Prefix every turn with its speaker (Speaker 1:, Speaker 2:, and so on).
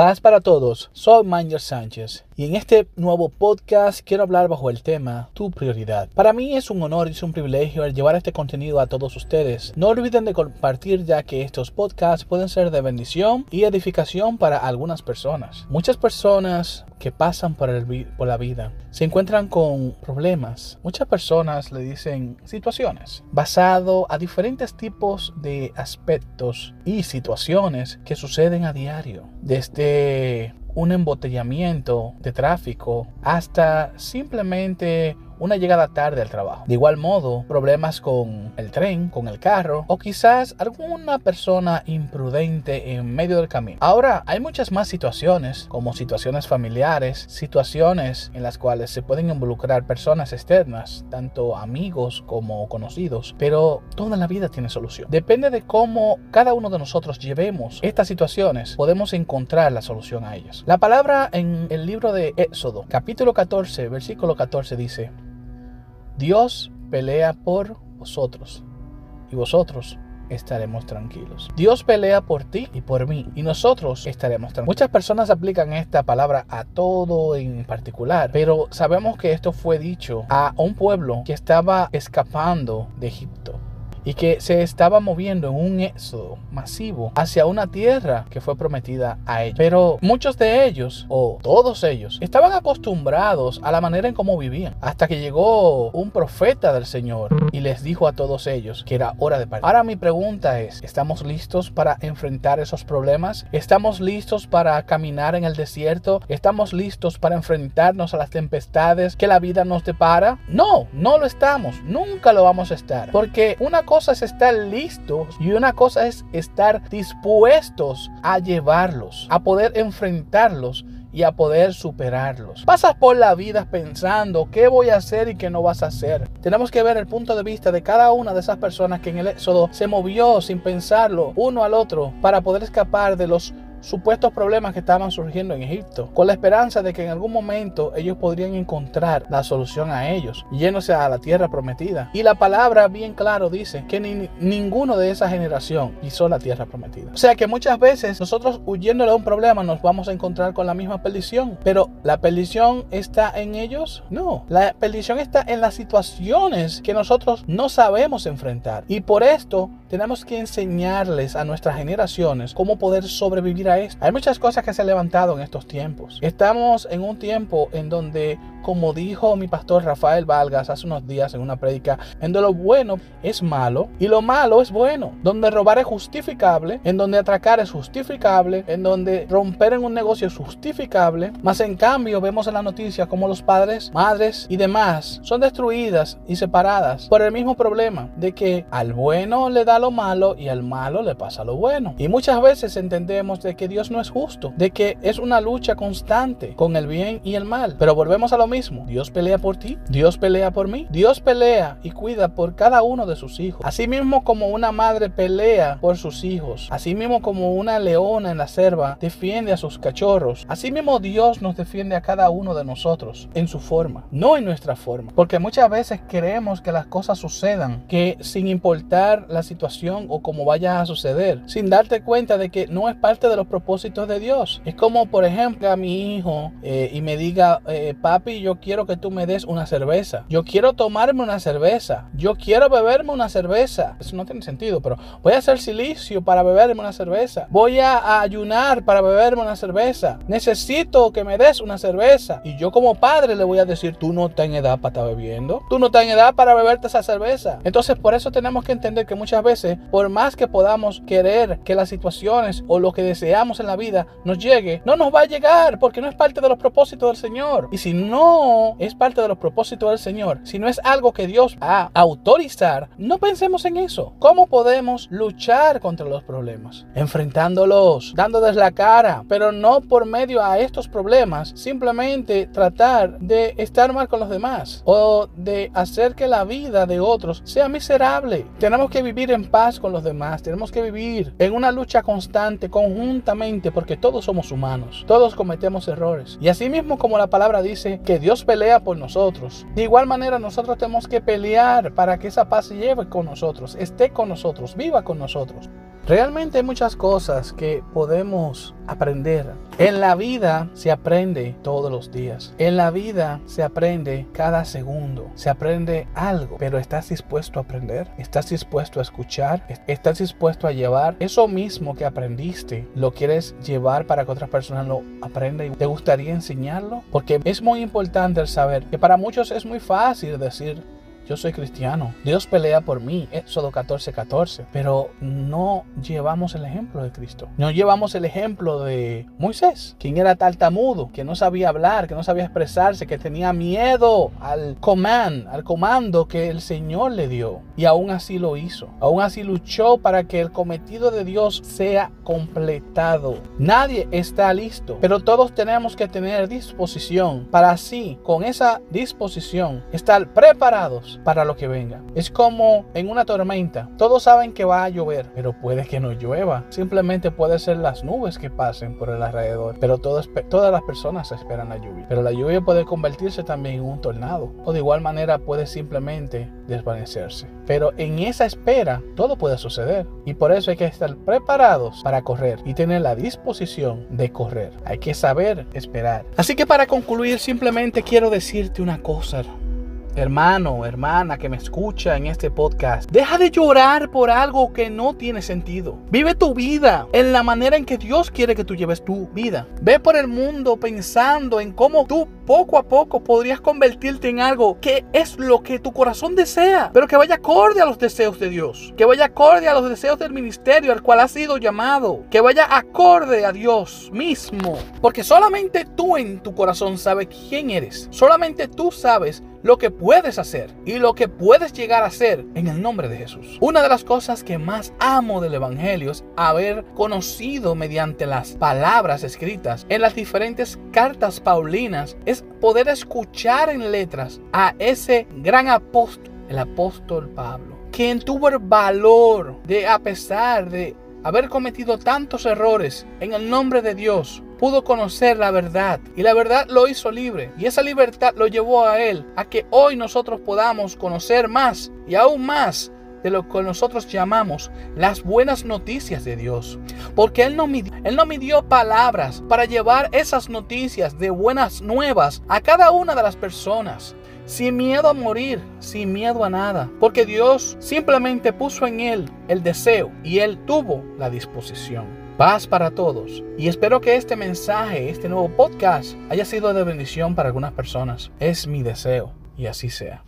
Speaker 1: Paz para todos, soy Manger Sánchez y en este nuevo podcast quiero hablar bajo el tema Tu prioridad. Para mí es un honor y es un privilegio el llevar este contenido a todos ustedes. No olviden de compartir ya que estos podcasts pueden ser de bendición y edificación para algunas personas. Muchas personas que pasan por, por la vida se encuentran con problemas. Muchas personas le dicen situaciones basado a diferentes tipos de aspectos y situaciones que suceden a diario. Desde un embotellamiento de tráfico hasta simplemente una llegada tarde al trabajo. De igual modo, problemas con el tren, con el carro o quizás alguna persona imprudente en medio del camino. Ahora, hay muchas más situaciones, como situaciones familiares, situaciones en las cuales se pueden involucrar personas externas, tanto amigos como conocidos, pero toda la vida tiene solución. Depende de cómo cada uno de nosotros llevemos estas situaciones, podemos encontrar la solución a ellas. La palabra en el libro de Éxodo, capítulo 14, versículo 14 dice, Dios pelea por vosotros y vosotros estaremos tranquilos. Dios pelea por ti y por mí y nosotros estaremos tranquilos. Muchas personas aplican esta palabra a todo en particular, pero sabemos que esto fue dicho a un pueblo que estaba escapando de Egipto y que se estaba moviendo en un éxodo masivo hacia una tierra que fue prometida a ellos. Pero muchos de ellos, o todos ellos, estaban acostumbrados a la manera en cómo vivían, hasta que llegó un profeta del Señor y les dijo a todos ellos que era hora de partir. Ahora mi pregunta es, ¿estamos listos para enfrentar esos problemas? ¿Estamos listos para caminar en el desierto? ¿Estamos listos para enfrentarnos a las tempestades que la vida nos depara? No, no lo estamos, nunca lo vamos a estar, porque una cosa es estar listos y una cosa es estar dispuestos a llevarlos, a poder enfrentarlos y a poder superarlos. Pasas por la vida pensando qué voy a hacer y qué no vas a hacer. Tenemos que ver el punto de vista de cada una de esas personas que en el éxodo se movió sin pensarlo uno al otro para poder escapar de los supuestos problemas que estaban surgiendo en Egipto, con la esperanza de que en algún momento ellos podrían encontrar la solución a ellos, yéndose a la tierra prometida. Y la palabra bien claro dice que ni, ninguno de esa generación pisó la tierra prometida. O sea que muchas veces nosotros huyendo de un problema nos vamos a encontrar con la misma perdición, pero la perdición está en ellos? No, la perdición está en las situaciones que nosotros no sabemos enfrentar. Y por esto tenemos que enseñarles a nuestras generaciones cómo poder sobrevivir hay muchas cosas que se han levantado en estos tiempos. Estamos en un tiempo en donde, como dijo mi pastor Rafael Valgas hace unos días en una prédica, en donde lo bueno es malo y lo malo es bueno. Donde robar es justificable, en donde atracar es justificable, en donde romper en un negocio es justificable. Más en cambio, vemos en la noticia como los padres, madres y demás son destruidas y separadas por el mismo problema de que al bueno le da lo malo y al malo le pasa lo bueno. Y muchas veces entendemos de que Dios no es justo, de que es una lucha constante con el bien y el mal. Pero volvemos a lo mismo. Dios pelea por ti, Dios pelea por mí, Dios pelea y cuida por cada uno de sus hijos. Así mismo como una madre pelea por sus hijos, así mismo como una leona en la selva defiende a sus cachorros, así mismo Dios nos defiende a cada uno de nosotros en su forma, no en nuestra forma. Porque muchas veces creemos que las cosas sucedan, que sin importar la situación o cómo vaya a suceder, sin darte cuenta de que no es parte de los propósitos de Dios. Es como, por ejemplo, a mi hijo eh, y me diga, eh, papi, yo quiero que tú me des una cerveza. Yo quiero tomarme una cerveza. Yo quiero beberme una cerveza. Eso no tiene sentido, pero voy a hacer silicio para beberme una cerveza. Voy a, ayunar para beberme una cerveza. Necesito que me des una cerveza. Y yo como padre le voy a decir, tú no estás en edad para estar bebiendo. Tú no estás en edad para beberte esa cerveza. Entonces por eso tenemos que entender que muchas veces, por más que podamos querer que las situaciones o lo que deseamos, en la vida nos llegue, no nos va a llegar porque no es parte de los propósitos del Señor. Y si no es parte de los propósitos del Señor, si no es algo que Dios va a autorizar, no pensemos en eso. ¿Cómo podemos luchar contra los problemas? Enfrentándolos, dándoles la cara, pero no por medio a estos problemas, simplemente tratar de estar mal con los demás o de hacer que la vida de otros sea miserable. Tenemos que vivir en paz con los demás, tenemos que vivir en una lucha constante, conjunta porque todos somos humanos, todos cometemos errores. Y así mismo como la palabra dice que Dios pelea por nosotros, de igual manera nosotros tenemos que pelear para que esa paz se lleve con nosotros, esté con nosotros, viva con nosotros. Realmente hay muchas cosas que podemos aprender. En la vida se aprende todos los días. En la vida se aprende cada segundo. Se aprende algo. Pero ¿estás dispuesto a aprender? ¿Estás dispuesto a escuchar? ¿Estás dispuesto a llevar eso mismo que aprendiste? ¿Lo quieres llevar para que otras personas lo aprendan? ¿Te gustaría enseñarlo? Porque es muy importante el saber que para muchos es muy fácil decir, yo soy cristiano, Dios pelea por mí, Éxodo 14, 14, pero no llevamos el ejemplo de Cristo, no llevamos el ejemplo de Moisés, quien era tartamudo, que no sabía hablar, que no sabía expresarse, que tenía miedo al command, al comando que el Señor le dio, y aún así lo hizo, aún así luchó para que el cometido de Dios sea completado. Nadie está listo, pero todos tenemos que tener disposición para así, con esa disposición, estar preparados para lo que venga. Es como en una tormenta. Todos saben que va a llover, pero puede que no llueva. Simplemente puede ser las nubes que pasen por el alrededor. Pero todas, todas las personas esperan la lluvia. Pero la lluvia puede convertirse también en un tornado. O de igual manera puede simplemente desvanecerse. Pero en esa espera todo puede suceder. Y por eso hay que estar preparados para correr y tener la disposición de correr. Hay que saber esperar. Así que para concluir simplemente quiero decirte una cosa hermano, hermana que me escucha en este podcast, deja de llorar por algo que no tiene sentido. Vive tu vida en la manera en que Dios quiere que tú lleves tu vida. Ve por el mundo pensando en cómo tú poco a poco podrías convertirte en algo que es lo que tu corazón desea, pero que vaya acorde a los deseos de Dios, que vaya acorde a los deseos del ministerio al cual has sido llamado, que vaya acorde a Dios mismo, porque solamente tú en tu corazón sabes quién eres, solamente tú sabes lo que puedes hacer y lo que puedes llegar a hacer en el nombre de Jesús. Una de las cosas que más amo del Evangelio es haber conocido mediante las palabras escritas en las diferentes cartas paulinas, es poder escuchar en letras a ese gran apóstol, el apóstol Pablo, quien tuvo el valor de, a pesar de haber cometido tantos errores en el nombre de Dios, pudo conocer la verdad y la verdad lo hizo libre y esa libertad lo llevó a él a que hoy nosotros podamos conocer más y aún más de lo que nosotros llamamos las buenas noticias de Dios. Porque Él no, midió, él no midió palabras para llevar esas noticias de buenas nuevas a cada una de las personas. Sin miedo a morir, sin miedo a nada. Porque Dios simplemente puso en Él el deseo y Él tuvo la disposición. Paz para todos. Y espero que este mensaje, este nuevo podcast, haya sido de bendición para algunas personas. Es mi deseo y así sea.